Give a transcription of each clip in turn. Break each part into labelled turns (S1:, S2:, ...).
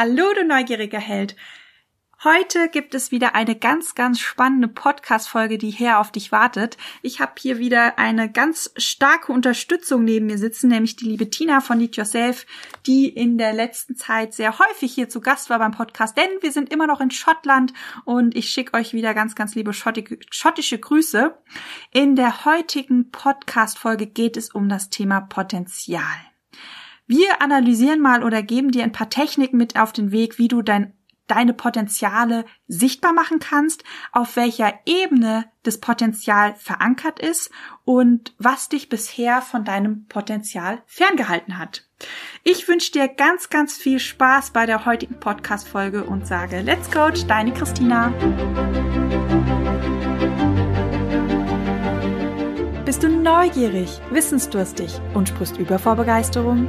S1: Hallo, du neugieriger Held. Heute gibt es wieder eine ganz, ganz spannende Podcast-Folge, die her auf dich wartet. Ich habe hier wieder eine ganz starke Unterstützung neben mir sitzen, nämlich die liebe Tina von Need Yourself, die in der letzten Zeit sehr häufig hier zu Gast war beim Podcast, denn wir sind immer noch in Schottland und ich schicke euch wieder ganz, ganz liebe schottische Grüße. In der heutigen Podcast-Folge geht es um das Thema Potenzial. Wir analysieren mal oder geben dir ein paar Techniken mit auf den Weg, wie du dein deine Potenziale sichtbar machen kannst, auf welcher Ebene das Potenzial verankert ist und was dich bisher von deinem Potenzial ferngehalten hat. Ich wünsche dir ganz, ganz viel Spaß bei der heutigen Podcast-Folge und sage Let's Coach, deine Christina. Bist du neugierig, wissensdurstig und sprichst über vor Begeisterung?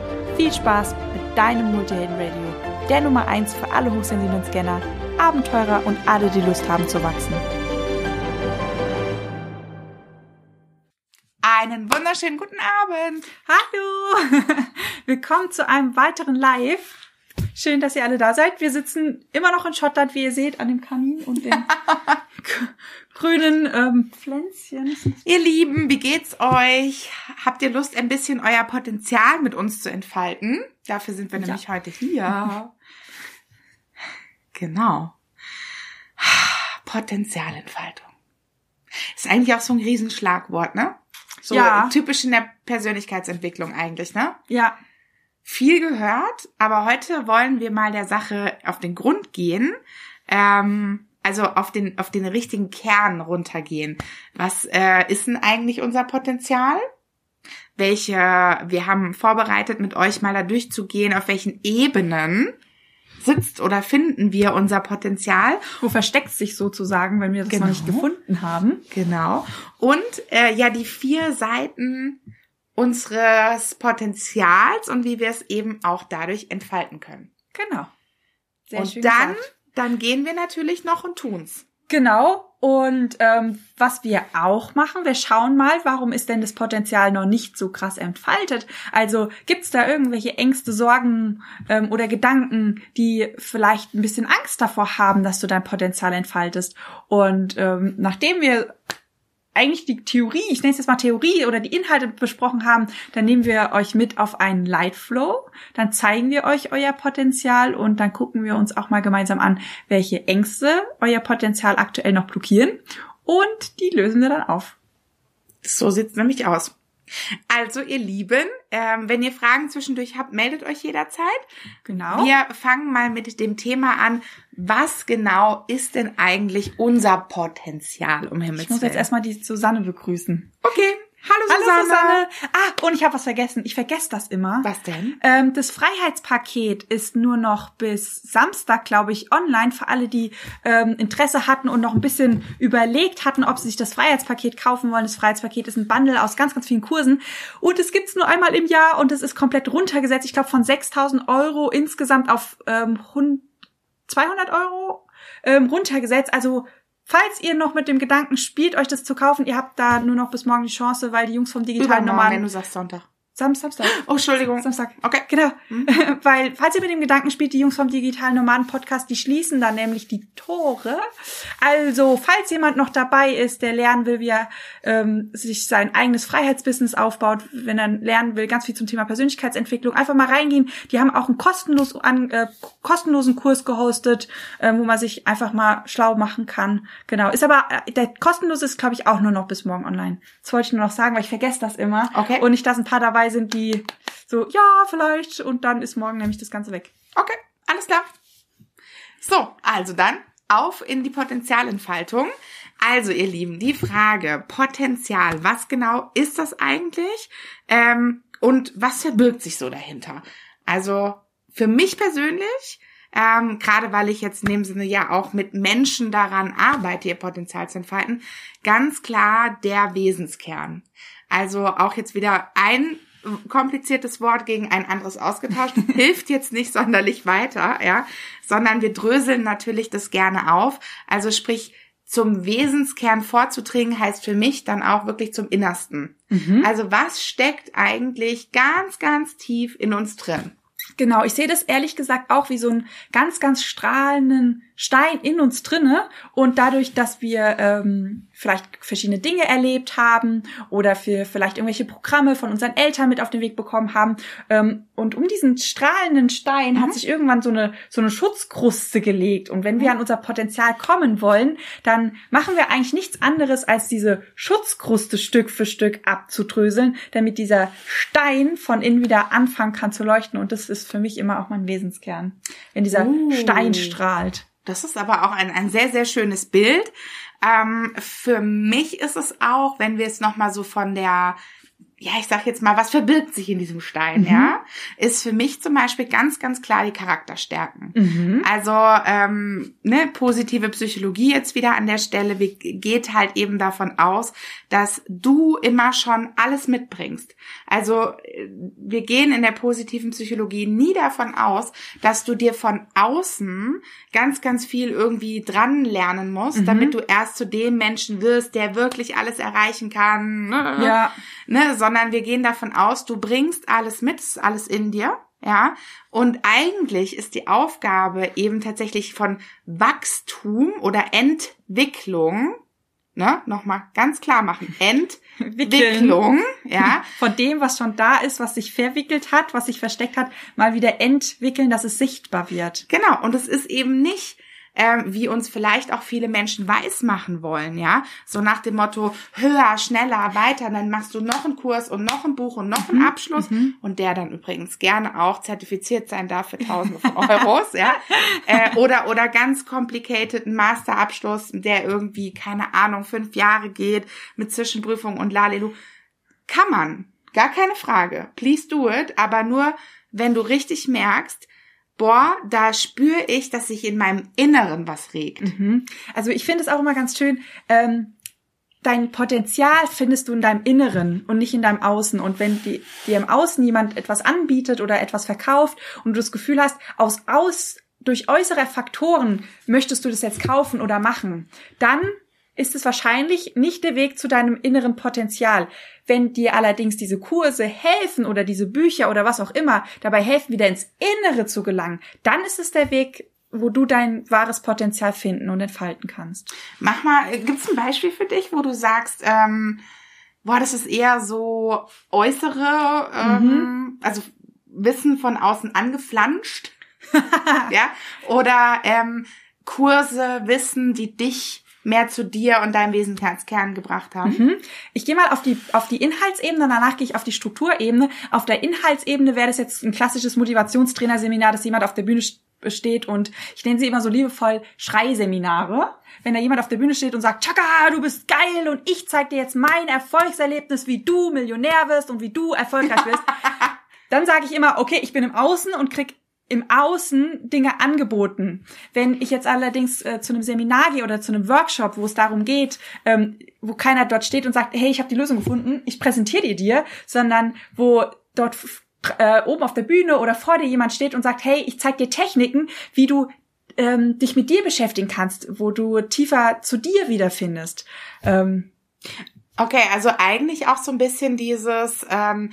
S1: Viel Spaß mit deinem Multihelden Radio, der Nummer 1 für alle hochsensiblen Scanner, Abenteurer und alle, die Lust haben zu wachsen.
S2: Einen wunderschönen guten Abend.
S1: Hallo. Willkommen zu einem weiteren Live. Schön, dass ihr alle da seid. Wir sitzen immer noch in Schottland, wie ihr seht, an dem Kamin und den grünen ähm, Pflänzchen.
S2: Ihr Lieben, wie geht's euch? Habt ihr Lust, ein bisschen euer Potenzial mit uns zu entfalten? Dafür sind wir ja. nämlich heute hier. Genau. Potenzialentfaltung. Ist eigentlich auch so ein Riesenschlagwort, ne? So ja. typisch in der Persönlichkeitsentwicklung eigentlich, ne?
S1: Ja.
S2: Viel gehört, aber heute wollen wir mal der Sache auf den Grund gehen. Ähm, also auf den, auf den richtigen Kern runtergehen. Was äh, ist denn eigentlich unser Potenzial? Welche, wir haben vorbereitet, mit euch mal da durchzugehen, auf welchen Ebenen sitzt oder finden wir unser Potenzial.
S1: Wo versteckt sich sozusagen, wenn wir das genau. noch nicht gefunden haben.
S2: Genau. Und äh, ja, die vier Seiten unseres Potenzials und wie wir es eben auch dadurch entfalten können.
S1: Genau.
S2: Sehr und dann gesagt dann gehen wir natürlich noch und tun's.
S1: Genau. Und ähm, was wir auch machen, wir schauen mal, warum ist denn das Potenzial noch nicht so krass entfaltet? Also gibt's da irgendwelche Ängste, Sorgen ähm, oder Gedanken, die vielleicht ein bisschen Angst davor haben, dass du dein Potenzial entfaltest? Und ähm, nachdem wir eigentlich die Theorie, ich nenne es jetzt mal Theorie oder die Inhalte besprochen haben, dann nehmen wir euch mit auf einen Lightflow, dann zeigen wir euch euer Potenzial und dann gucken wir uns auch mal gemeinsam an, welche Ängste euer Potenzial aktuell noch blockieren und die lösen wir dann auf.
S2: So sieht's nämlich aus. Also, ihr Lieben, ähm, wenn ihr Fragen zwischendurch habt, meldet euch jederzeit.
S1: Genau.
S2: Wir fangen mal mit dem Thema an. Was genau ist denn eigentlich unser Potenzial, um Himmels
S1: Ich muss jetzt erstmal die Susanne begrüßen.
S2: Okay.
S1: Hallo Susanne. Hallo Susanne. Ah, und ich habe was vergessen. Ich vergesse das immer.
S2: Was denn?
S1: Ähm, das Freiheitspaket ist nur noch bis Samstag, glaube ich, online für alle, die ähm, Interesse hatten und noch ein bisschen überlegt hatten, ob sie sich das Freiheitspaket kaufen wollen. Das Freiheitspaket ist ein Bundle aus ganz, ganz vielen Kursen und es gibt's nur einmal im Jahr und es ist komplett runtergesetzt. Ich glaube von 6.000 Euro insgesamt auf ähm, 200 Euro ähm, runtergesetzt. Also Falls ihr noch mit dem Gedanken spielt, euch das zu kaufen, ihr habt da nur noch bis morgen die Chance, weil die Jungs vom digitalen Nomaden.
S2: wenn du sagst Sonntag.
S1: Samstag.
S2: Oh, Entschuldigung.
S1: Samstag. Okay. Genau. Mhm. Weil, falls ihr mit dem Gedanken spielt, die Jungs vom Digitalen Nomaden Podcast, die schließen dann nämlich die Tore. Also, falls jemand noch dabei ist, der lernen will, wie er ähm, sich sein eigenes Freiheitsbusiness aufbaut, wenn er lernen will, ganz viel zum Thema Persönlichkeitsentwicklung, einfach mal reingehen. Die haben auch einen kostenlos, an, äh, kostenlosen Kurs gehostet, äh, wo man sich einfach mal schlau machen kann. Genau. Ist aber, äh, der kostenlose ist, glaube ich, auch nur noch bis morgen online. Das wollte ich nur noch sagen, weil ich vergesse das immer.
S2: Okay.
S1: Und nicht, dass ein paar dabei sind, die so, ja, vielleicht, und dann ist morgen nämlich das Ganze weg.
S2: Okay, alles klar. So, also dann auf in die Potenzialentfaltung. Also, ihr Lieben, die Frage Potenzial, was genau ist das eigentlich? Ähm, und was verbirgt sich so dahinter? Also, für mich persönlich, ähm, gerade weil ich jetzt in dem Sinne ja auch mit Menschen daran arbeite, ihr Potenzial zu entfalten, ganz klar der Wesenskern. Also auch jetzt wieder ein kompliziertes Wort gegen ein anderes ausgetauscht, hilft jetzt nicht sonderlich weiter, ja, sondern wir dröseln natürlich das gerne auf. Also sprich, zum Wesenskern vorzudringen, heißt für mich dann auch wirklich zum Innersten. Mhm. Also was steckt eigentlich ganz, ganz tief in uns drin?
S1: Genau, ich sehe das ehrlich gesagt auch wie so einen ganz, ganz strahlenden Stein in uns drinne und dadurch, dass wir ähm, vielleicht verschiedene Dinge erlebt haben oder für vielleicht irgendwelche Programme von unseren Eltern mit auf den Weg bekommen haben ähm, und um diesen strahlenden Stein mhm. hat sich irgendwann so eine so eine Schutzkruste gelegt und wenn wir mhm. an unser Potenzial kommen wollen, dann machen wir eigentlich nichts anderes als diese Schutzkruste Stück für Stück abzudröseln, damit dieser Stein von innen wieder anfangen kann zu leuchten und das ist für mich immer auch mein Wesenskern, wenn dieser uh. Stein strahlt.
S2: Das ist aber auch ein, ein sehr, sehr schönes Bild. Ähm, für mich ist es auch, wenn wir es nochmal so von der ja, ich sag jetzt mal, was verbirgt sich in diesem Stein, mhm. ja, ist für mich zum Beispiel ganz, ganz klar die Charakterstärken. Mhm. Also ähm, ne, positive Psychologie jetzt wieder an der Stelle geht halt eben davon aus, dass du immer schon alles mitbringst. Also wir gehen in der positiven Psychologie nie davon aus, dass du dir von außen ganz, ganz viel irgendwie dran lernen musst, mhm. damit du erst zu dem Menschen wirst, der wirklich alles erreichen kann. Ne? Ja. Ne, sondern wir gehen davon aus, du bringst alles mit, alles in dir. Ja, und eigentlich ist die Aufgabe eben tatsächlich von Wachstum oder Entwicklung, ne, nochmal ganz klar machen, Entwicklung, ja.
S1: Von dem, was schon da ist, was sich verwickelt hat, was sich versteckt hat, mal wieder entwickeln, dass es sichtbar wird.
S2: Genau, und es ist eben nicht ähm, wie uns vielleicht auch viele Menschen weismachen wollen, ja. So nach dem Motto, höher, schneller, weiter, dann machst du noch einen Kurs und noch ein Buch und noch einen mhm. Abschluss mhm. und der dann übrigens gerne auch zertifiziert sein darf für tausende von Euros, ja. Äh, oder, oder ganz complicated Masterabschluss, der irgendwie, keine Ahnung, fünf Jahre geht mit Zwischenprüfung und lalelu. Kann man. Gar keine Frage. Please do it. Aber nur, wenn du richtig merkst, boah, da spüre ich, dass sich in meinem Inneren was regt. Mhm.
S1: Also ich finde es auch immer ganz schön, ähm, dein Potenzial findest du in deinem Inneren und nicht in deinem Außen. Und wenn die, dir im Außen jemand etwas anbietet oder etwas verkauft und du das Gefühl hast, aus, aus, durch äußere Faktoren möchtest du das jetzt kaufen oder machen, dann ist es wahrscheinlich nicht der Weg zu deinem inneren Potenzial. Wenn dir allerdings diese Kurse helfen oder diese Bücher oder was auch immer dabei helfen, wieder ins Innere zu gelangen, dann ist es der Weg, wo du dein wahres Potenzial finden und entfalten kannst.
S2: Mach mal, gibt's ein Beispiel für dich, wo du sagst, ähm, boah, das ist eher so äußere, ähm, mhm. also Wissen von außen angeflanscht, ja, oder ähm, Kurse, Wissen, die dich mehr zu dir und deinem Wesenskern gebracht haben. Mhm.
S1: Ich gehe mal auf die, auf die Inhaltsebene, danach gehe ich auf die Strukturebene. Auf der Inhaltsebene wäre das jetzt ein klassisches Motivationstrainerseminar, dass jemand auf der Bühne steht und ich nenne sie immer so liebevoll Schreiseminare. Wenn da jemand auf der Bühne steht und sagt, Chaka, du bist geil und ich zeig dir jetzt mein Erfolgserlebnis, wie du Millionär wirst und wie du erfolgreich wirst, dann sage ich immer, okay, ich bin im Außen und krieg im Außen Dinge angeboten. Wenn ich jetzt allerdings äh, zu einem Seminar gehe oder zu einem Workshop, wo es darum geht, ähm, wo keiner dort steht und sagt, hey, ich habe die Lösung gefunden, ich präsentiere die dir, sondern wo dort äh, oben auf der Bühne oder vor dir jemand steht und sagt, hey, ich zeig dir Techniken, wie du ähm, dich mit dir beschäftigen kannst, wo du tiefer zu dir wiederfindest. Ähm,
S2: okay, also eigentlich auch so ein bisschen dieses ähm,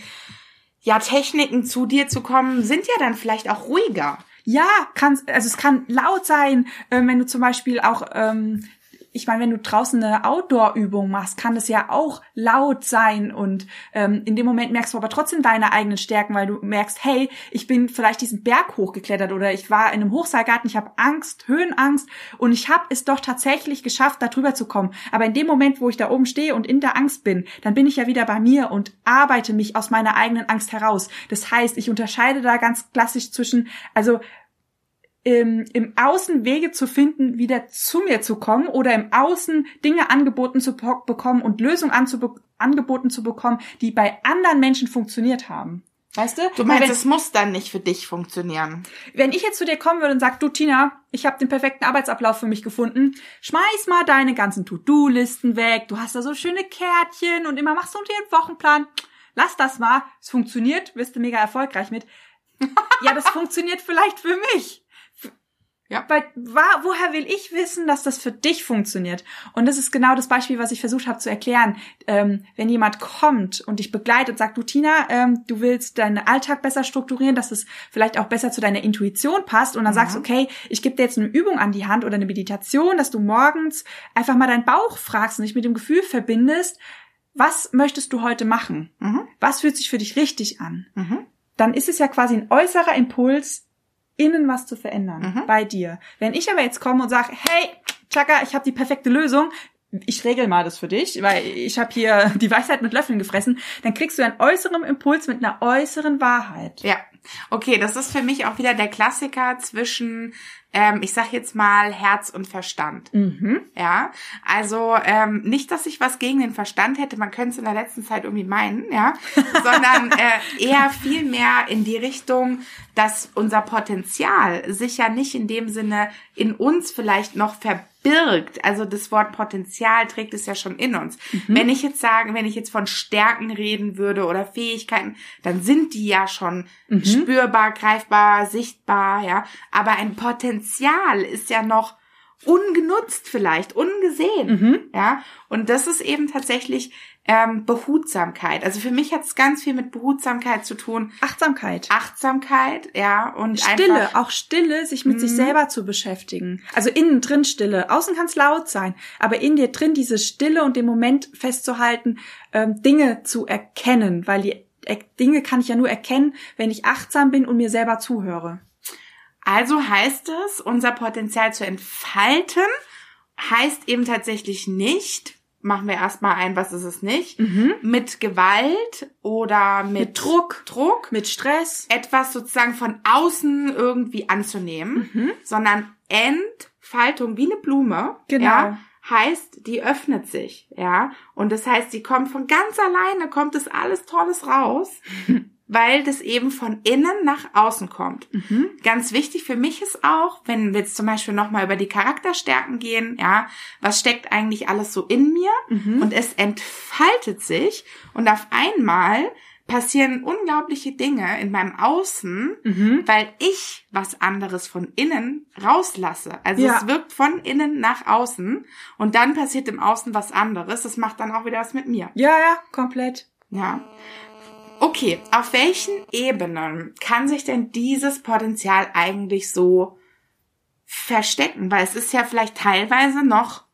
S2: ja, Techniken zu dir zu kommen, sind ja dann vielleicht auch ruhiger.
S1: Ja, kann, also es kann laut sein, äh, wenn du zum Beispiel auch ähm, ich meine, wenn du draußen eine Outdoor-Übung machst, kann das ja auch laut sein und ähm, in dem Moment merkst du aber trotzdem deine eigenen Stärken, weil du merkst, hey, ich bin vielleicht diesen Berg hochgeklettert oder ich war in einem Hochseilgarten, ich habe Angst, Höhenangst und ich habe es doch tatsächlich geschafft, da drüber zu kommen. Aber in dem Moment, wo ich da oben stehe und in der Angst bin, dann bin ich ja wieder bei mir und arbeite mich aus meiner eigenen Angst heraus. Das heißt, ich unterscheide da ganz klassisch zwischen, also im, im Außen Wege zu finden, wieder zu mir zu kommen oder im Außen Dinge angeboten zu bekommen und Lösungen angeboten zu bekommen, die bei anderen Menschen funktioniert haben. Weißt du?
S2: Du meinst, es muss dann nicht für dich funktionieren.
S1: Wenn ich jetzt zu dir kommen würde und sag, du Tina, ich habe den perfekten Arbeitsablauf für mich gefunden, schmeiß mal deine ganzen To-Do-Listen weg, du hast da so schöne Kärtchen und immer machst du dir einen Wochenplan. Lass das mal, es funktioniert, wirst du mega erfolgreich mit. ja, das funktioniert vielleicht für mich. Ja. Weil war, woher will ich wissen, dass das für dich funktioniert? Und das ist genau das Beispiel, was ich versucht habe zu erklären. Ähm, wenn jemand kommt und dich begleitet und sagt, du Tina, ähm, du willst deinen Alltag besser strukturieren, dass es vielleicht auch besser zu deiner Intuition passt und dann ja. sagst, okay, ich gebe dir jetzt eine Übung an die Hand oder eine Meditation, dass du morgens einfach mal deinen Bauch fragst und dich mit dem Gefühl verbindest, was möchtest du heute machen? Mhm. Was fühlt sich für dich richtig an? Mhm. Dann ist es ja quasi ein äußerer Impuls, innen was zu verändern mhm. bei dir. Wenn ich aber jetzt komme und sage, hey, Chaka, ich habe die perfekte Lösung, ich regel mal das für dich, weil ich habe hier die Weisheit mit Löffeln gefressen, dann kriegst du einen äußeren Impuls mit einer äußeren Wahrheit.
S2: Ja. Okay, das ist für mich auch wieder der Klassiker zwischen ähm, ich sag jetzt mal Herz und Verstand. Mhm. Ja, also ähm, nicht, dass ich was gegen den Verstand hätte, man könnte es in der letzten Zeit irgendwie meinen, ja, sondern äh, eher viel mehr in die Richtung, dass unser Potenzial sich ja nicht in dem Sinne in uns vielleicht noch verbirgt. Also das Wort Potenzial trägt es ja schon in uns. Mhm. Wenn ich jetzt sagen, wenn ich jetzt von Stärken reden würde oder Fähigkeiten, dann sind die ja schon mhm. spürbar, greifbar, sichtbar, ja. Aber ein Potenzial Potenzial ist ja noch ungenutzt vielleicht, ungesehen. Mhm. Ja, und das ist eben tatsächlich ähm, Behutsamkeit. Also für mich hat es ganz viel mit Behutsamkeit zu tun.
S1: Achtsamkeit.
S2: Achtsamkeit, ja. Und
S1: Stille, einfach, auch Stille, sich mit sich mhm. selber zu beschäftigen. Also innen drin Stille. Außen kann es laut sein, aber in dir drin diese Stille und den Moment festzuhalten, ähm, Dinge zu erkennen, weil die Dinge kann ich ja nur erkennen, wenn ich achtsam bin und mir selber zuhöre.
S2: Also heißt es, unser Potenzial zu entfalten, heißt eben tatsächlich nicht, machen wir erstmal ein, was ist es nicht, mhm. mit Gewalt oder mit, mit,
S1: Druck, Druck, mit Stress,
S2: etwas sozusagen von außen irgendwie anzunehmen, mhm. sondern Entfaltung wie eine Blume, genau. Ja, heißt, die öffnet sich, ja, und das heißt, die kommt von ganz alleine, kommt das alles Tolles raus. weil das eben von innen nach außen kommt. Mhm. Ganz wichtig für mich ist auch, wenn wir jetzt zum Beispiel nochmal über die Charakterstärken gehen, ja, was steckt eigentlich alles so in mir mhm. und es entfaltet sich und auf einmal passieren unglaubliche Dinge in meinem Außen, mhm. weil ich was anderes von innen rauslasse. Also ja. es wirkt von innen nach außen und dann passiert im Außen was anderes. Das macht dann auch wieder was mit mir.
S1: Ja, ja, komplett.
S2: Ja. Okay, auf welchen Ebenen kann sich denn dieses Potenzial eigentlich so verstecken? Weil es ist ja vielleicht teilweise noch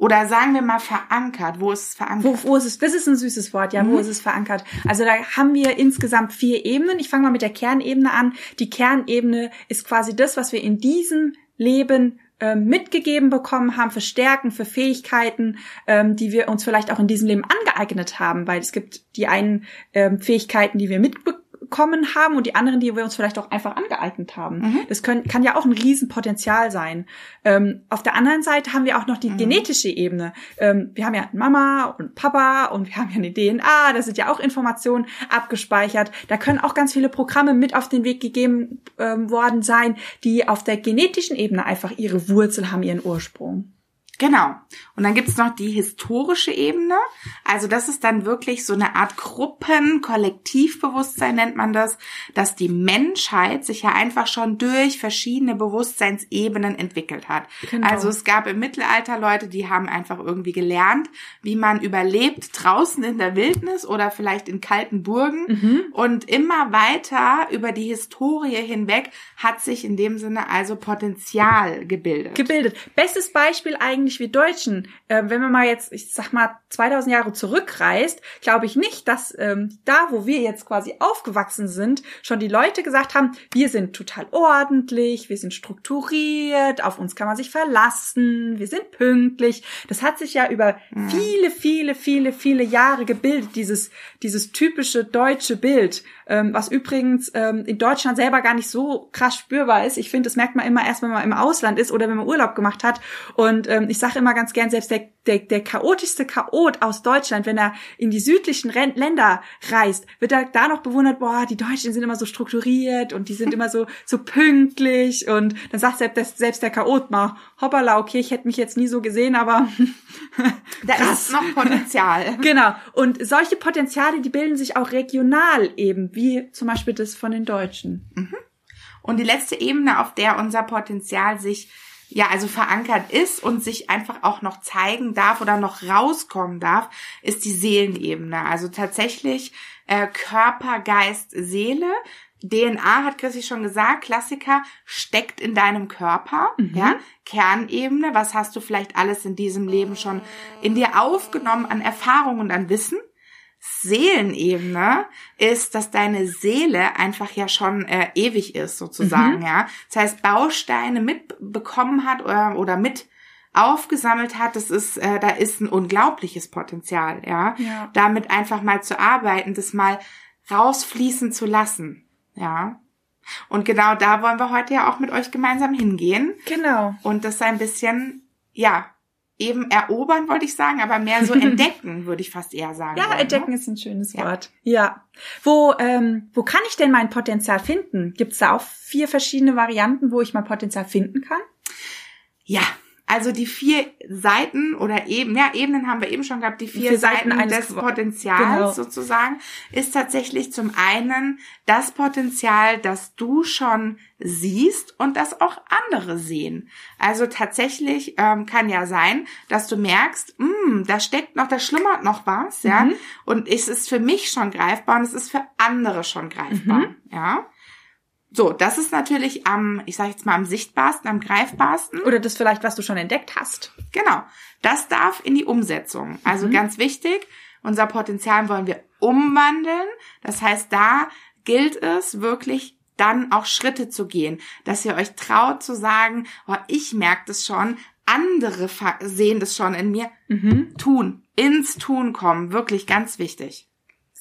S2: oder sagen wir mal verankert. Wo ist es verankert?
S1: Wo, wo ist es? Das ist ein süßes Wort, ja. Mhm. Wo ist es verankert? Also da haben wir insgesamt vier Ebenen. Ich fange mal mit der Kernebene an. Die Kernebene ist quasi das, was wir in diesem Leben mitgegeben bekommen haben für Stärken, für Fähigkeiten, ähm, die wir uns vielleicht auch in diesem Leben angeeignet haben, weil es gibt die einen ähm, Fähigkeiten, die wir mitbekommen bekommen haben und die anderen, die wir uns vielleicht auch einfach angeeignet haben. Mhm. Das können, kann ja auch ein Riesenpotenzial sein. Ähm, auf der anderen Seite haben wir auch noch die mhm. genetische Ebene. Ähm, wir haben ja Mama und Papa und wir haben ja eine DNA, da sind ja auch Informationen abgespeichert. Da können auch ganz viele Programme mit auf den Weg gegeben ähm, worden sein, die auf der genetischen Ebene einfach ihre Wurzel haben, ihren Ursprung.
S2: Genau. Und dann gibt's noch die historische Ebene. Also das ist dann wirklich so eine Art Gruppen, Kollektivbewusstsein nennt man das, dass die Menschheit sich ja einfach schon durch verschiedene Bewusstseinsebenen entwickelt hat. Genau. Also es gab im Mittelalter Leute, die haben einfach irgendwie gelernt, wie man überlebt draußen in der Wildnis oder vielleicht in kalten Burgen. Mhm. Und immer weiter über die Historie hinweg hat sich in dem Sinne also Potenzial gebildet.
S1: Gebildet. Bestes Beispiel eigentlich ähnlich wie Deutschen. Äh, wenn man mal jetzt, ich sag mal, 2000 Jahre zurückreist, glaube ich nicht, dass ähm, da, wo wir jetzt quasi aufgewachsen sind, schon die Leute gesagt haben, wir sind total ordentlich, wir sind strukturiert, auf uns kann man sich verlassen, wir sind pünktlich. Das hat sich ja über mhm. viele, viele, viele, viele Jahre gebildet, dieses, dieses typische deutsche Bild ähm, was übrigens ähm, in Deutschland selber gar nicht so krass spürbar ist. Ich finde, das merkt man immer erst, wenn man im Ausland ist oder wenn man Urlaub gemacht hat. Und ähm, ich sage immer ganz gern, selbst der, der, der chaotischste Chaot aus Deutschland, wenn er in die südlichen Ren Länder reist, wird er da noch bewundert, boah, die Deutschen sind immer so strukturiert und die sind immer so, so pünktlich. Und dann sagt selbst, selbst der Chaot mal, hoppala, okay, ich hätte mich jetzt nie so gesehen, aber
S2: da ist noch Potenzial.
S1: genau. Und solche Potenziale, die bilden sich auch regional eben, wie zum Beispiel das von den Deutschen.
S2: Mhm. Und die letzte Ebene, auf der unser Potenzial sich ja, also verankert ist und sich einfach auch noch zeigen darf oder noch rauskommen darf, ist die Seelenebene. Also tatsächlich äh, Körper, Geist, Seele. DNA hat Chrissy schon gesagt, Klassiker steckt in deinem Körper, mhm. ja, Kernebene, was hast du vielleicht alles in diesem Leben schon in dir aufgenommen an Erfahrung und an Wissen? Seelenebene ist, dass deine Seele einfach ja schon äh, ewig ist, sozusagen, mhm. ja. Das heißt, Bausteine mitbekommen hat oder, oder mit aufgesammelt hat, das ist, äh, da ist ein unglaubliches Potenzial, ja? ja. Damit einfach mal zu arbeiten, das mal rausfließen zu lassen, ja. Und genau da wollen wir heute ja auch mit euch gemeinsam hingehen.
S1: Genau.
S2: Und das ein bisschen, ja, eben erobern, wollte ich sagen, aber mehr so entdecken, würde ich fast eher sagen.
S1: Ja, wollen, entdecken ne? ist ein schönes ja. Wort. Ja. Wo, ähm, wo kann ich denn mein Potenzial finden? Gibt es da auch vier verschiedene Varianten, wo ich mein Potenzial finden kann?
S2: Ja, also die vier Seiten oder eben, ja, Ebenen haben wir eben schon gehabt, die vier, vier Seiten, Seiten des Potenzials genau. sozusagen, ist tatsächlich zum einen das Potenzial, das du schon siehst und das auch andere sehen. Also tatsächlich ähm, kann ja sein, dass du merkst, mh, da steckt noch, da schlummert noch was, ja, mhm. und es ist für mich schon greifbar und es ist für andere schon greifbar, mhm. ja. So, das ist natürlich am, ich sage jetzt mal am sichtbarsten, am greifbarsten.
S1: Oder das vielleicht, was du schon entdeckt hast.
S2: Genau. Das darf in die Umsetzung. Also mhm. ganz wichtig, unser Potenzial wollen wir umwandeln. Das heißt, da gilt es wirklich dann auch Schritte zu gehen, dass ihr euch traut zu sagen, oh, ich merke das schon, andere sehen das schon in mir. Mhm. Tun, ins Tun kommen, wirklich ganz wichtig.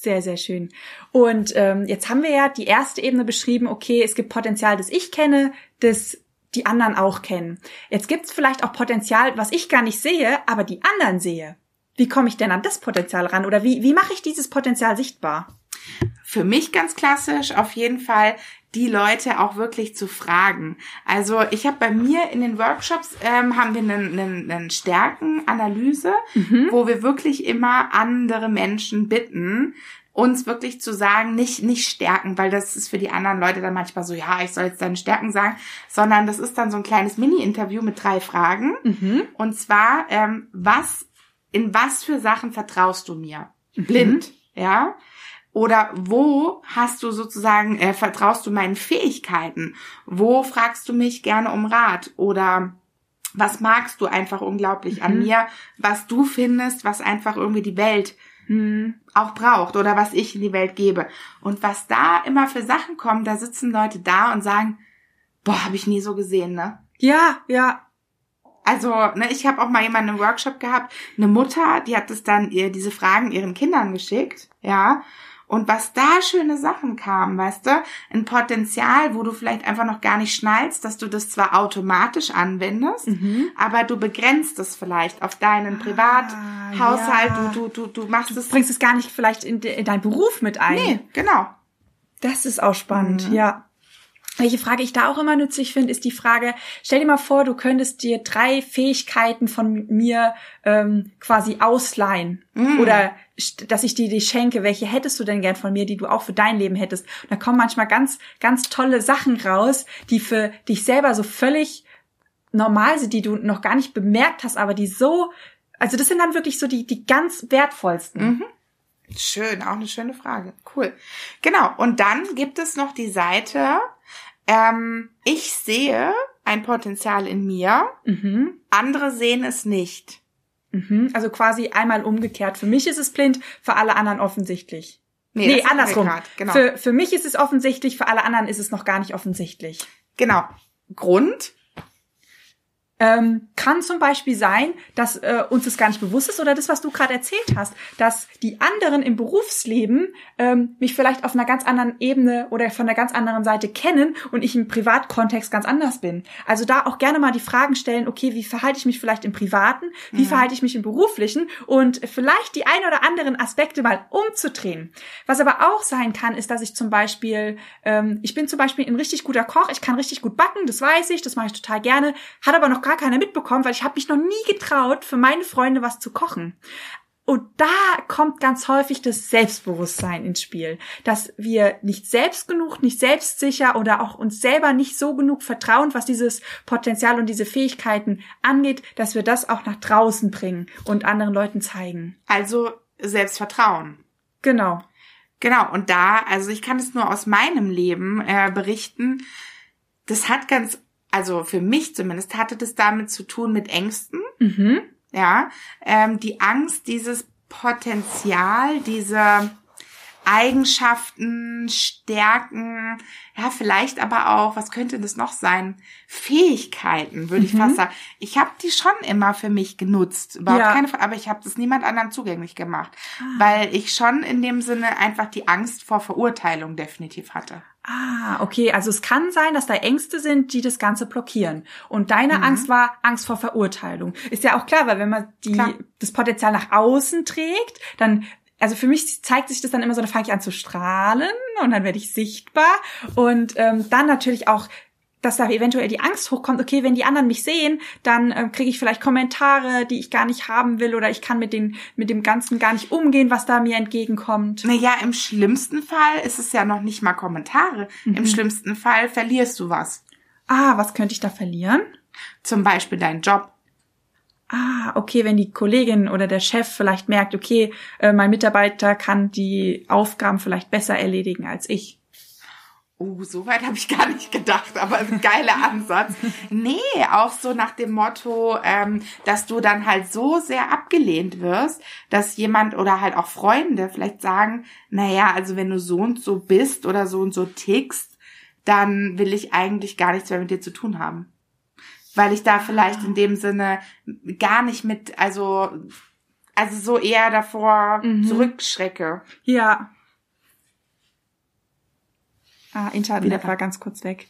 S1: Sehr, sehr schön. Und ähm, jetzt haben wir ja die erste Ebene beschrieben, okay, es gibt Potenzial, das ich kenne, das die anderen auch kennen. Jetzt gibt es vielleicht auch Potenzial, was ich gar nicht sehe, aber die anderen sehe. Wie komme ich denn an das Potenzial ran? Oder wie, wie mache ich dieses Potenzial sichtbar?
S2: Für mich ganz klassisch auf jeden Fall die Leute auch wirklich zu fragen. Also ich habe bei mir in den Workshops ähm, haben wir eine, eine, eine Stärkenanalyse, mhm. wo wir wirklich immer andere Menschen bitten, uns wirklich zu sagen, nicht, nicht stärken, weil das ist für die anderen Leute dann manchmal so, ja, ich soll jetzt deine Stärken sagen, sondern das ist dann so ein kleines Mini-Interview mit drei Fragen. Mhm. Und zwar, ähm, was, in was für Sachen vertraust du mir? Mhm. Blind, ja? Oder wo hast du sozusagen, äh, vertraust du meinen Fähigkeiten? Wo fragst du mich gerne um Rat? Oder was magst du einfach unglaublich mhm. an mir, was du findest, was einfach irgendwie die Welt hm, auch braucht oder was ich in die Welt gebe. Und was da immer für Sachen kommen, da sitzen Leute da und sagen, boah, habe ich nie so gesehen, ne?
S1: Ja, ja.
S2: Also, ne, ich habe auch mal jemanden im Workshop gehabt, eine Mutter, die hat es dann ihr diese Fragen ihren Kindern geschickt, ja. Und was da schöne Sachen kamen, weißt du, ein Potenzial, wo du vielleicht einfach noch gar nicht schnallst, dass du das zwar automatisch anwendest, mhm. aber du begrenzt es vielleicht auf deinen Privathaushalt, ah, ja. du, du, du, du machst
S1: du
S2: es.
S1: bringst es gar nicht vielleicht in, de, in deinen Beruf mit ein.
S2: Nee, genau.
S1: Das ist auch spannend, mhm. ja. Welche Frage ich da auch immer nützlich finde, ist die Frage, stell dir mal vor, du könntest dir drei Fähigkeiten von mir ähm, quasi ausleihen. Mm. Oder dass ich dir die schenke, welche hättest du denn gern von mir, die du auch für dein Leben hättest? Und da kommen manchmal ganz, ganz tolle Sachen raus, die für dich selber so völlig normal sind, die du noch gar nicht bemerkt hast, aber die so, also das sind dann wirklich so die, die ganz wertvollsten.
S2: Mhm. Schön, auch eine schöne Frage. Cool. Genau. Und dann gibt es noch die Seite, ähm, ich sehe ein Potenzial in mir, mhm. andere sehen es nicht.
S1: Mhm. Also quasi einmal umgekehrt. Für mich ist es blind, für alle anderen offensichtlich. Nee, nee andersrum. Genau. Für, für mich ist es offensichtlich, für alle anderen ist es noch gar nicht offensichtlich.
S2: Genau. Grund,
S1: ähm, kann zum Beispiel sein, dass äh, uns das gar nicht bewusst ist oder das, was du gerade erzählt hast, dass die anderen im Berufsleben ähm, mich vielleicht auf einer ganz anderen Ebene oder von einer ganz anderen Seite kennen und ich im Privatkontext ganz anders bin. Also da auch gerne mal die Fragen stellen, okay, wie verhalte ich mich vielleicht im Privaten, wie mhm. verhalte ich mich im Beruflichen und vielleicht die ein oder anderen Aspekte mal umzudrehen. Was aber auch sein kann, ist, dass ich zum Beispiel, ähm, ich bin zum Beispiel ein richtig guter Koch, ich kann richtig gut backen, das weiß ich, das mache ich total gerne, hat aber noch gar keiner mitbekommen, weil ich habe mich noch nie getraut, für meine Freunde was zu kochen. Und da kommt ganz häufig das Selbstbewusstsein ins Spiel, dass wir nicht selbst genug, nicht selbstsicher oder auch uns selber nicht so genug vertrauen, was dieses Potenzial und diese Fähigkeiten angeht, dass wir das auch nach draußen bringen und anderen Leuten zeigen.
S2: Also Selbstvertrauen.
S1: Genau.
S2: Genau, und da, also ich kann es nur aus meinem Leben äh, berichten, das hat ganz also für mich zumindest, hatte das damit zu tun mit Ängsten. Mhm. Ja, ähm, die Angst, dieses Potenzial, diese Eigenschaften, Stärken, ja, vielleicht aber auch, was könnte das noch sein? Fähigkeiten, würde ich mhm. fast sagen. Ich habe die schon immer für mich genutzt, überhaupt ja. keine Frage, aber ich habe das niemand anderem zugänglich gemacht, ah. weil ich schon in dem Sinne einfach die Angst vor Verurteilung definitiv hatte.
S1: Ah, okay. Also es kann sein, dass da Ängste sind, die das Ganze blockieren. Und deine mhm. Angst war Angst vor Verurteilung. Ist ja auch klar, weil wenn man die, das Potenzial nach außen trägt, dann also für mich zeigt sich das dann immer so, da fange ich an zu strahlen und dann werde ich sichtbar und ähm, dann natürlich auch dass da eventuell die Angst hochkommt, okay, wenn die anderen mich sehen, dann äh, kriege ich vielleicht Kommentare, die ich gar nicht haben will oder ich kann mit, den, mit dem Ganzen gar nicht umgehen, was da mir entgegenkommt.
S2: Naja, im schlimmsten Fall ist es ja noch nicht mal Kommentare. Mhm. Im schlimmsten Fall verlierst du was.
S1: Ah, was könnte ich da verlieren?
S2: Zum Beispiel deinen Job.
S1: Ah, okay, wenn die Kollegin oder der Chef vielleicht merkt, okay, äh, mein Mitarbeiter kann die Aufgaben vielleicht besser erledigen als ich.
S2: Oh, so weit habe ich gar nicht gedacht, aber ein geiler Ansatz. Nee, auch so nach dem Motto, ähm, dass du dann halt so sehr abgelehnt wirst, dass jemand oder halt auch Freunde vielleicht sagen, naja, also wenn du so und so bist oder so und so tickst, dann will ich eigentlich gar nichts mehr mit dir zu tun haben. Weil ich da vielleicht in dem Sinne gar nicht mit, also, also so eher davor mhm. zurückschrecke.
S1: Ja. Ah, Internet war ganz kurz weg.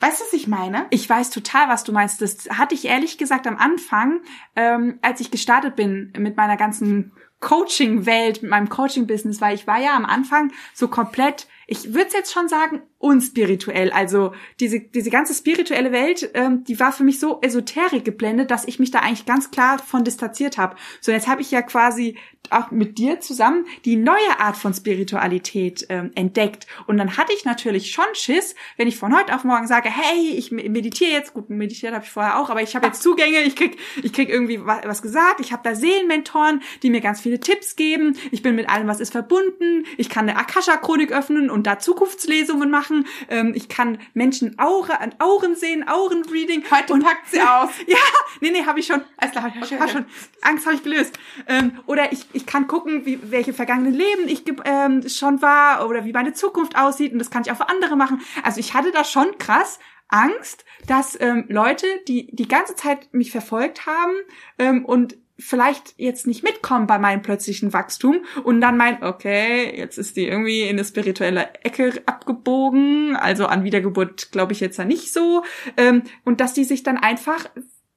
S2: Weißt du, was ich meine?
S1: Ich weiß total, was du meinst. Das hatte ich ehrlich gesagt am Anfang, ähm, als ich gestartet bin mit meiner ganzen Coaching-Welt, mit meinem Coaching-Business, weil ich war ja am Anfang so komplett, ich würde jetzt schon sagen, unspirituell. Also diese, diese ganze spirituelle Welt, ähm, die war für mich so esoterik geblendet, dass ich mich da eigentlich ganz klar von distanziert habe. So, jetzt habe ich ja quasi auch mit dir zusammen die neue Art von Spiritualität ähm, entdeckt. Und dann hatte ich natürlich schon Schiss, wenn ich von heute auf morgen sage, hey, ich meditiere jetzt, gut, meditiert habe ich vorher auch, aber ich habe jetzt Zugänge, ich krieg, ich krieg irgendwie was gesagt, ich habe da Seelenmentoren, die mir ganz viele Tipps geben, ich bin mit allem, was ist verbunden, ich kann eine Akasha-Chronik öffnen und da Zukunftslesungen machen. Ähm, ich kann Menschen Aura, Auren sehen, Aurenreading.
S2: Heute und, packt sie aus.
S1: Ja, nee, nee, habe ich schon. Alles klar, hab ich hab schon. Angst habe ich gelöst. Ähm, oder ich, ich kann gucken, wie, welche vergangenen Leben ich ähm, schon war oder wie meine Zukunft aussieht. Und das kann ich auch für andere machen. Also ich hatte da schon krass Angst, dass ähm, Leute, die die ganze Zeit mich verfolgt haben ähm, und vielleicht jetzt nicht mitkommen bei meinem plötzlichen Wachstum und dann meint, okay, jetzt ist die irgendwie in eine spirituelle Ecke abgebogen, also an Wiedergeburt glaube ich jetzt ja nicht so, ähm, und dass die sich dann einfach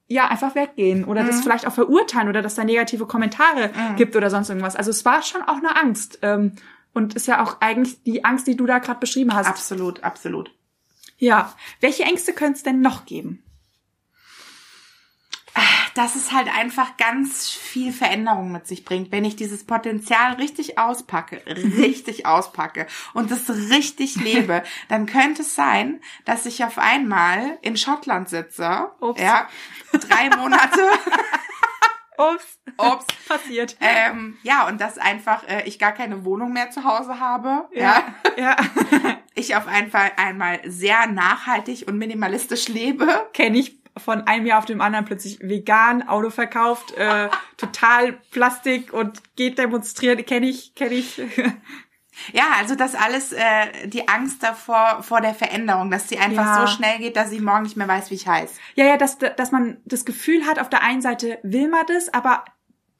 S1: ja, einfach weggehen oder mhm. das vielleicht auch verurteilen oder dass da negative Kommentare mhm. gibt oder sonst irgendwas. Also es war schon auch eine Angst. Ähm, und ist ja auch eigentlich die Angst, die du da gerade beschrieben hast.
S2: Absolut, absolut.
S1: Ja. Welche Ängste könnte es denn noch geben?
S2: Dass es halt einfach ganz viel Veränderung mit sich bringt, wenn ich dieses Potenzial richtig auspacke, richtig auspacke und es richtig lebe, dann könnte es sein, dass ich auf einmal in Schottland sitze, Ups. ja, drei Monate.
S1: Ups.
S2: Ups.
S1: Passiert.
S2: Ähm, ja, und dass einfach äh, ich gar keine Wohnung mehr zu Hause habe. Ja.
S1: Ja.
S2: ich auf jeden Fall einmal sehr nachhaltig und minimalistisch lebe.
S1: Kenne ich von einem Jahr auf dem anderen plötzlich vegan, Auto verkauft, äh, total Plastik und geht demonstrieren, kenne ich, kenne ich.
S2: Ja, also das alles, äh, die Angst davor, vor der Veränderung, dass sie einfach
S1: Ja.
S2: so schnell geht, dass sie morgen nicht mehr weiß, wie ich heiße.
S1: Ja, ja, dass, dass man das Gefühl hat, auf der einen Seite will man das, aber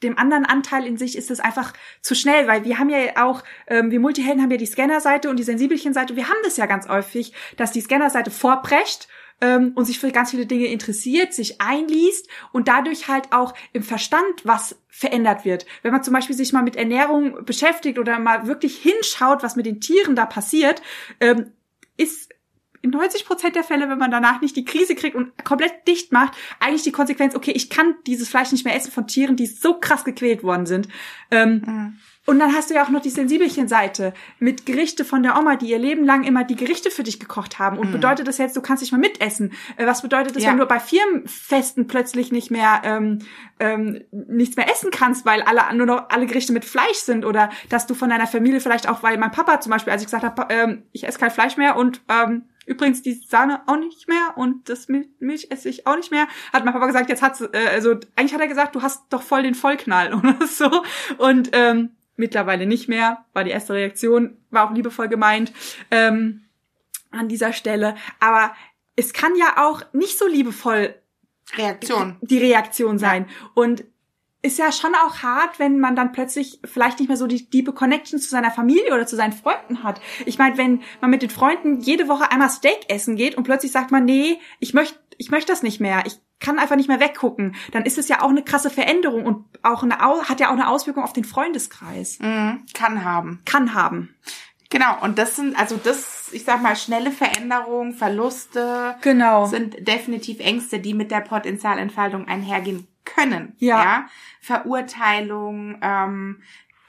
S1: dem anderen Anteil in sich ist es einfach zu schnell, weil wir haben ja auch, ähm, wir Multihelden haben ja die Scanner-Seite und die Sensibelchen-Seite. Wir haben das ja ganz häufig, dass die Scanner-Seite vorprescht ähm, und sich für ganz viele Dinge interessiert, sich einliest und dadurch halt auch im Verstand was verändert wird. Wenn man zum Beispiel sich mal mit Ernährung beschäftigt oder mal wirklich hinschaut, was mit den Tieren da passiert, ähm, ist in 90 Prozent der Fälle, wenn man danach nicht die Krise kriegt und komplett dicht macht, eigentlich die Konsequenz, okay, ich kann dieses Fleisch nicht mehr essen von Tieren, die so krass gequält worden sind. Ähm, Und dann hast du ja auch noch die Sensibelchen-Seite mit Gerichte von der Oma, die ihr Leben lang immer die Gerichte für dich gekocht haben. Und bedeutet das jetzt, du kannst nicht mal mitessen? Äh, Was bedeutet das,
S2: Ja.
S1: wenn du bei Firmenfesten plötzlich nicht mehr ähm, ähm, nichts mehr essen kannst, weil alle nur noch alle Gerichte mit Fleisch sind? Oder dass du von deiner Familie vielleicht auch, weil mein Papa zum Beispiel, als ich gesagt habe, ähm, ich esse kein Fleisch mehr und ähm, Übrigens die Sahne auch nicht mehr und das Mil Milch esse ich auch nicht mehr. Hat mein Papa gesagt, jetzt hat's, äh, also eigentlich hat er gesagt, du hast doch voll den Vollknall oder so. Und ähm, mittlerweile nicht mehr, war die erste Reaktion, war auch liebevoll gemeint ähm, an dieser Stelle. Aber es kann ja auch nicht so liebevoll
S2: Reaktion.
S1: die Reaktion sein. Und ist ja schon auch hart, wenn man dann plötzlich vielleicht nicht mehr so die tiefe Connection zu seiner Familie oder zu seinen Freunden hat. Ich meine, wenn man mit den Freunden jede Woche einmal Steak essen geht und plötzlich sagt man, nee, ich möchte ich möchte das nicht mehr. Ich kann einfach nicht mehr weggucken. Dann ist es ja auch eine krasse Veränderung und auch eine hat ja auch eine Auswirkung auf den Freundeskreis.
S2: Mhm, kann haben.
S1: Kann haben.
S2: Genau, und das sind, also das, ich sag mal, schnelle Veränderungen, Verluste
S1: Genau.
S2: sind definitiv Ängste, die mit der Potenzialentfaltung einhergehen können.
S1: Ja.
S2: Verurteilung, ähm,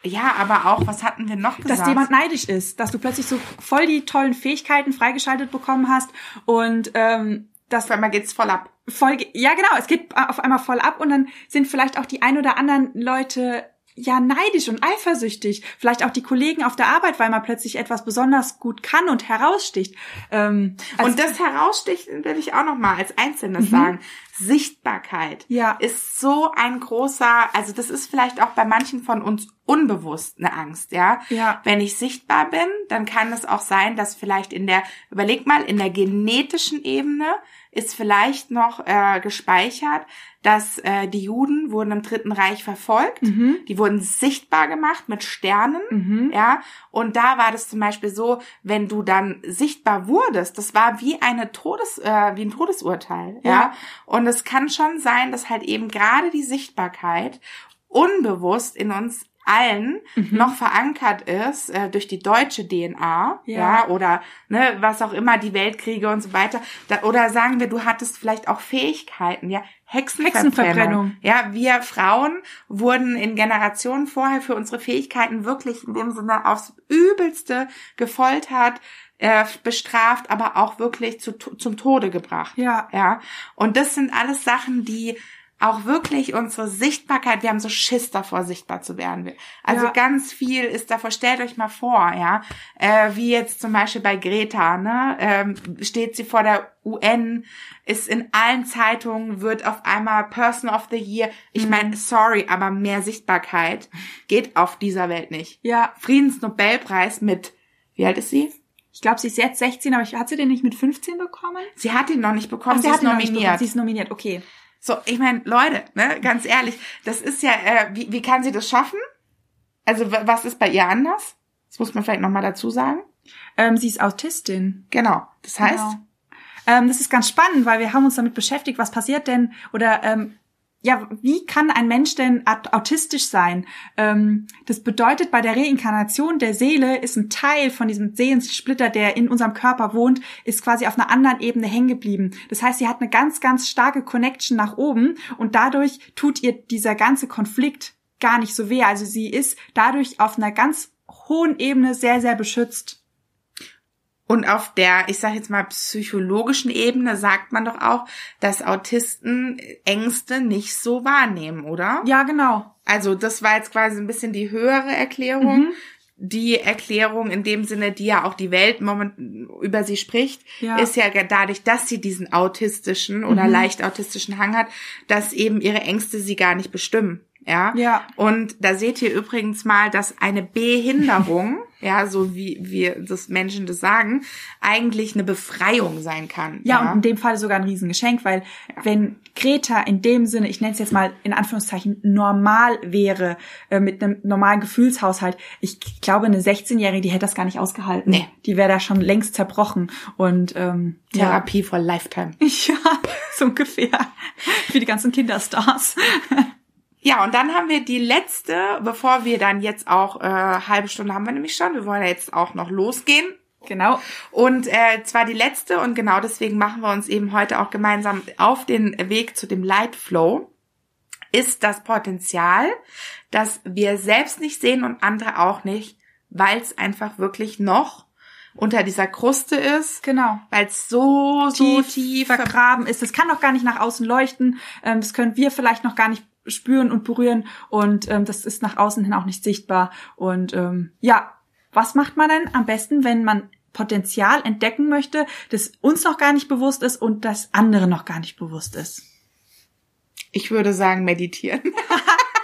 S2: ja, aber auch, was hatten wir noch gesagt?
S1: dass jemand neidisch ist, dass du plötzlich so voll die tollen Fähigkeiten freigeschaltet bekommen hast und ähm, das
S2: Auf einmal geht's voll ab.
S1: voll, ja genau, es geht auf einmal voll ab und dann sind vielleicht auch die ein oder anderen Leute ja neidisch und eifersüchtig, vielleicht auch die Kollegen auf der Arbeit, weil man plötzlich etwas besonders gut kann und heraussticht. Ähm, also-
S2: und das heraussticht, will ich auch noch mal als Einzelnes sagen. Sichtbarkeit
S1: Mhm. Ja.
S2: ist so ein großer, also das ist vielleicht auch bei manchen von uns unbewusst eine Angst, ja.
S1: Ja.
S2: Wenn ich sichtbar bin, dann kann es auch sein, dass vielleicht in der, überleg mal, in der genetischen Ebene ist vielleicht noch äh, gespeichert, dass äh, die Juden wurden im Dritten Reich verfolgt.
S1: Mhm.
S2: Die wurden sichtbar gemacht mit Sternen. Ja, und da war das zum Beispiel so, wenn du dann sichtbar wurdest, das war wie eine Todes, äh, wie ein Todesurteil. Ja.
S1: Ja.
S2: Und es kann schon sein, dass halt eben gerade die Sichtbarkeit unbewusst in uns allen noch verankert ist äh, durch die deutsche DNA, ja.
S1: Ja.
S2: oder ne, was auch immer, die Weltkriege und so weiter. Da, oder sagen wir, du hattest vielleicht auch Fähigkeiten, ja, Hexenverbrennung.
S1: Hexenverbrennung.
S2: Ja, wir Frauen wurden in Generationen vorher für unsere Fähigkeiten wirklich in dem Sinne aufs Übelste gefoltert, äh, bestraft, aber auch wirklich zu, zum Tode gebracht.
S1: Ja.
S2: Ja. Und das sind alles Sachen, die auch wirklich unsere Sichtbarkeit, wir haben so Schiss davor, sichtbar zu werden. Also
S1: Ja.
S2: ganz viel ist davor, stellt euch mal vor, ja, äh, wie jetzt zum Beispiel bei Greta, ne, ähm, steht sie vor der UN, ist in allen Zeitungen, wird auf einmal Person of the Year. Ich meine, sorry, aber mehr Sichtbarkeit geht auf dieser Welt nicht.
S1: ja,
S2: Friedensnobelpreis mit, wie alt ist sie?
S1: ich glaube, sie ist jetzt 16, aber ich, hat sie den nicht mit 15 bekommen?
S2: Sie hat ihn noch nicht bekommen,
S1: Ach,
S2: sie ist
S1: noch nicht
S2: nominiert.
S1: bekommen. Sie ist nominiert, okay.
S2: So, ich meine, Leute, ne, ganz ehrlich, das ist ja, äh, wie, wie kann sie das schaffen? Also was ist bei ihr anders? Das muss man vielleicht nochmal dazu sagen.
S1: Ähm, sie ist Autistin.
S2: Genau. Das heißt,
S1: Genau. Ähm, das ist ganz spannend, weil wir haben uns damit beschäftigt, was passiert denn oder ähm, ja, wie kann ein Mensch denn aut- autistisch sein? Ähm, das bedeutet, bei der Reinkarnation der Seele ist ein Teil von diesem Seelensplitter, der in unserem Körper wohnt, ist quasi auf einer anderen Ebene hängen geblieben. Das heißt, sie hat eine ganz, ganz starke Connection nach oben und dadurch tut ihr dieser ganze Konflikt gar nicht so weh. Also sie ist dadurch auf einer ganz hohen Ebene sehr, sehr beschützt.
S2: Und auf der, ich sage jetzt mal, psychologischen Ebene sagt man doch auch, dass Autisten Ängste nicht so wahrnehmen, oder?
S1: Ja, genau.
S2: Also das war jetzt quasi ein bisschen die höhere Erklärung.
S1: Mhm.
S2: Die Erklärung in dem Sinne, die ja auch die Welt moment über sie spricht,
S1: Ja.
S2: ist ja dadurch, dass sie diesen autistischen oder
S1: Mhm.
S2: leicht autistischen Hang hat, dass eben ihre Ängste sie gar nicht bestimmen. Ja.
S1: Ja.
S2: Und da seht ihr übrigens mal, dass eine Behinderung, ja, so wie wir das Menschen das sagen, eigentlich eine Befreiung sein kann.
S1: Ja, und in dem Fall sogar ein Riesengeschenk, weil wenn Greta in dem Sinne, ich nenne es jetzt mal in Anführungszeichen, normal wäre, äh, mit einem normalen Gefühlshaushalt, ich glaube, eine 16-Jährige, die hätte das gar nicht ausgehalten.
S2: Nee.
S1: Die wäre da schon längst zerbrochen. Und ähm,
S2: Therapie for Lifetime.
S1: Ja, ja so ungefähr. Wie die ganzen Kinderstars.
S2: Ja, und dann haben wir die letzte, bevor wir dann jetzt auch, äh, halbe Stunde haben wir nämlich schon, wir wollen ja jetzt auch noch losgehen.
S1: Genau.
S2: Und äh, zwar die letzte und genau deswegen machen wir uns eben heute auch gemeinsam auf den Weg zu dem Light Flow, ist das Potenzial, dass wir selbst nicht sehen und andere auch nicht, weil es einfach wirklich noch unter dieser Kruste ist.
S1: Genau.
S2: Weil es so, so
S1: tief,
S2: tief
S1: vergraben ist. Das kann noch gar nicht nach außen leuchten. Ähm, das können wir vielleicht noch gar nicht spüren und berühren und ähm, das ist nach außen hin auch nicht sichtbar. Und ähm, ja, was macht man denn am besten, wenn man Potenzial entdecken möchte, das uns noch gar nicht bewusst ist und das andere noch gar nicht bewusst ist?
S2: Ich würde sagen, meditieren.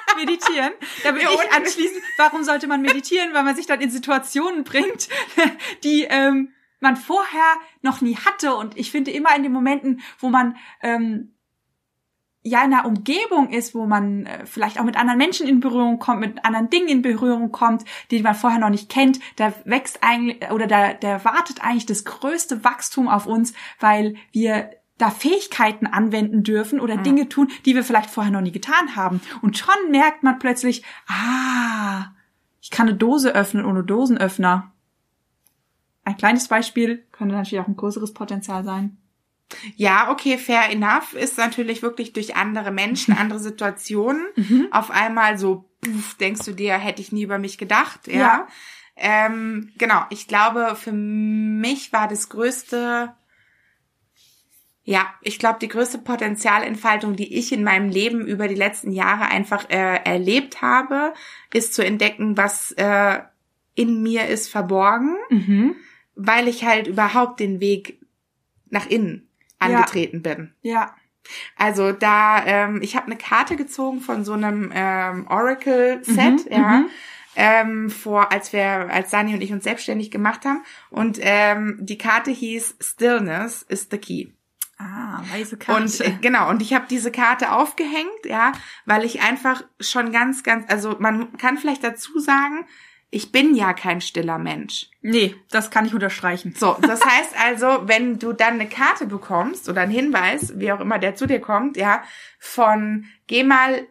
S1: meditieren. Da würde
S2: Ja,
S1: ich anschließen, warum sollte man meditieren? Weil man sich dann in Situationen bringt, die ähm, man vorher noch nie hatte. Und ich finde immer in den Momenten, wo man ähm, ja in einer Umgebung ist, wo man äh, vielleicht auch mit anderen Menschen in Berührung kommt, mit anderen Dingen in Berührung kommt, die man vorher noch nicht kennt, da wächst eigentlich oder da, da wartet eigentlich das größte Wachstum auf uns, weil wir da Fähigkeiten anwenden dürfen oder Dinge tun, die wir vielleicht vorher noch nie getan haben. Und schon merkt man plötzlich, ah, ich kann eine Dose öffnen ohne Dosenöffner. Ein kleines Beispiel könnte natürlich auch ein größeres Potenzial sein.
S2: Ja, okay, fair enough ist natürlich wirklich durch andere Menschen, andere Situationen. Auf einmal so, puff, denkst du dir, hätte ich nie über mich gedacht, ja.
S1: Ja.
S2: Ähm, genau, ich glaube, für mich war das größte, ja, ich glaube, die größte Potenzialentfaltung, die ich in meinem Leben über die letzten Jahre einfach äh, erlebt habe, ist zu entdecken, was äh, in mir ist verborgen,
S1: Mhm.
S2: weil ich halt überhaupt den Weg nach innen angetreten bin.
S1: Ja.
S2: Also da, ähm, ich habe eine Karte gezogen von so einem ähm, Oracle-Set,
S1: Mhm,
S2: ja,
S1: mhm.
S2: ähm, vor, als wir, als Dani und ich uns selbstständig gemacht haben. Und ähm, die Karte hieß Stillness is the key.
S1: Ah, weiße
S2: Und äh, genau, und ich habe diese Karte aufgehängt, ja, weil ich einfach schon ganz, ganz, also man kann vielleicht dazu sagen, ich bin ja kein stiller Mensch.
S1: nee, das kann ich unterstreichen.
S2: So, das heißt also, wenn du dann eine Karte bekommst oder einen Hinweis, wie auch immer der zu dir kommt, ja, von geh mal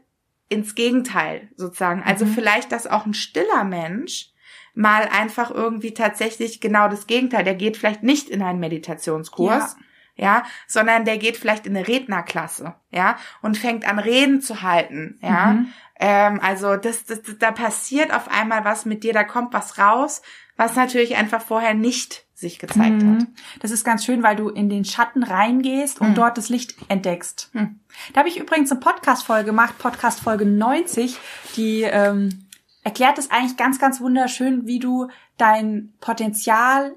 S2: ins Gegenteil sozusagen. Also
S1: Mhm.
S2: vielleicht, dass auch ein stiller Mensch mal einfach irgendwie tatsächlich genau das Gegenteil, der geht vielleicht nicht in einen Meditationskurs. Ja. sondern der geht vielleicht in eine Rednerklasse, ja, und fängt an Reden zu halten, ja.
S1: Mhm.
S2: Ähm, also das, das, das, da passiert auf einmal was mit dir, da kommt was raus, was natürlich einfach vorher nicht sich gezeigt hat.
S1: Mhm. Das ist ganz schön, weil du in den Schatten reingehst und
S2: Mhm.
S1: dort das Licht entdeckst.
S2: Mhm.
S1: Da habe ich übrigens eine Podcast-Folge gemacht, Podcast-Folge 90, die ähm, erklärt es eigentlich ganz, ganz wunderschön, wie du dein Potenzial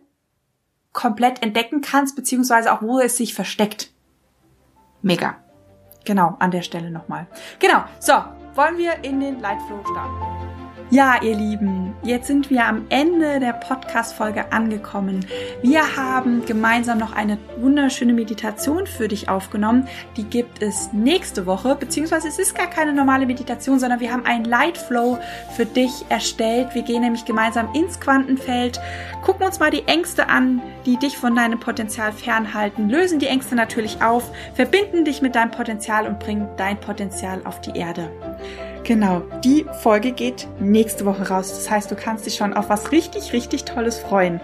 S1: komplett entdecken kannst, beziehungsweise auch, wo es sich versteckt.
S2: Mega.
S1: Genau, an der Stelle nochmal. Genau, so, wollen wir in den Lightflow starten? Ja, ihr Lieben, jetzt sind wir am Ende der Podcast-Folge angekommen. Wir haben gemeinsam noch eine wunderschöne Meditation für dich aufgenommen. Die gibt es nächste Woche, beziehungsweise es ist gar keine normale Meditation, sondern wir haben einen Lightflow für dich erstellt. Wir gehen nämlich gemeinsam ins Quantenfeld, gucken uns mal die Ängste an, die dich von deinem Potenzial fernhalten, lösen die Ängste natürlich auf, verbinden dich mit deinem Potenzial und bringen dein Potenzial auf die Erde. Genau, die Folge geht nächste Woche raus. Das heißt, du kannst dich schon auf was richtig, richtig Tolles freuen.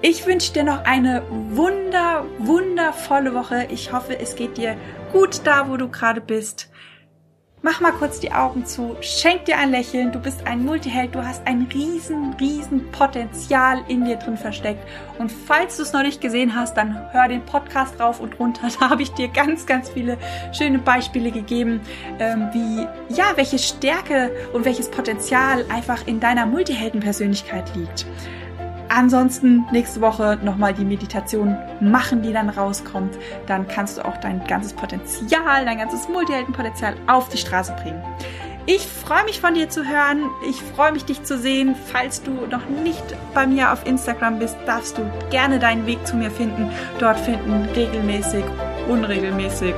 S1: Ich wünsche dir noch eine wunder, wundervolle Woche. Ich hoffe, es geht dir gut da, wo du gerade bist. Mach mal kurz die Augen zu, schenk dir ein Lächeln, du bist ein Multiheld, du hast ein riesen, riesen Potenzial in dir drin versteckt. Und falls du es noch nicht gesehen hast, dann hör den Podcast rauf und runter. Da habe ich dir ganz, ganz viele schöne Beispiele gegeben, ähm, wie, ja, welche Stärke und welches Potenzial einfach in deiner Multiheldenpersönlichkeit liegt. Ansonsten nächste Woche nochmal die Meditation machen, die dann rauskommt. Dann kannst du auch dein ganzes Potenzial, dein ganzes Multiheldenpotenzial auf die Straße bringen. Ich freue mich von dir zu hören. Ich freue mich, dich zu sehen. Falls du noch nicht bei mir auf Instagram bist, darfst du gerne deinen Weg zu mir finden. Dort finden regelmäßig, unregelmäßig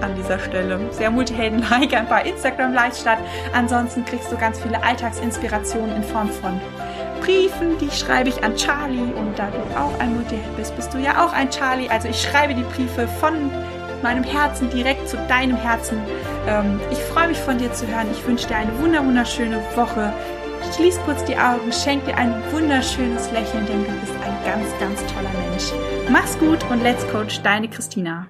S1: an dieser Stelle sehr multihelden-like ein paar Instagram-Lives statt. Ansonsten kriegst du ganz viele Alltagsinspirationen in Form von Briefen, die schreibe ich an Charlie und da du auch ein Multiheld bist, bist du ja auch ein Charlie. Also ich schreibe die Briefe von meinem Herzen direkt zu deinem Herzen. Ähm, ich freue mich von dir zu hören. Ich wünsche dir eine wunderschöne Woche. Schließ kurz die Augen, schenk dir ein wunderschönes Lächeln, denn du bist ein ganz, ganz toller Mensch. Mach's gut und let's coach, deine Christina.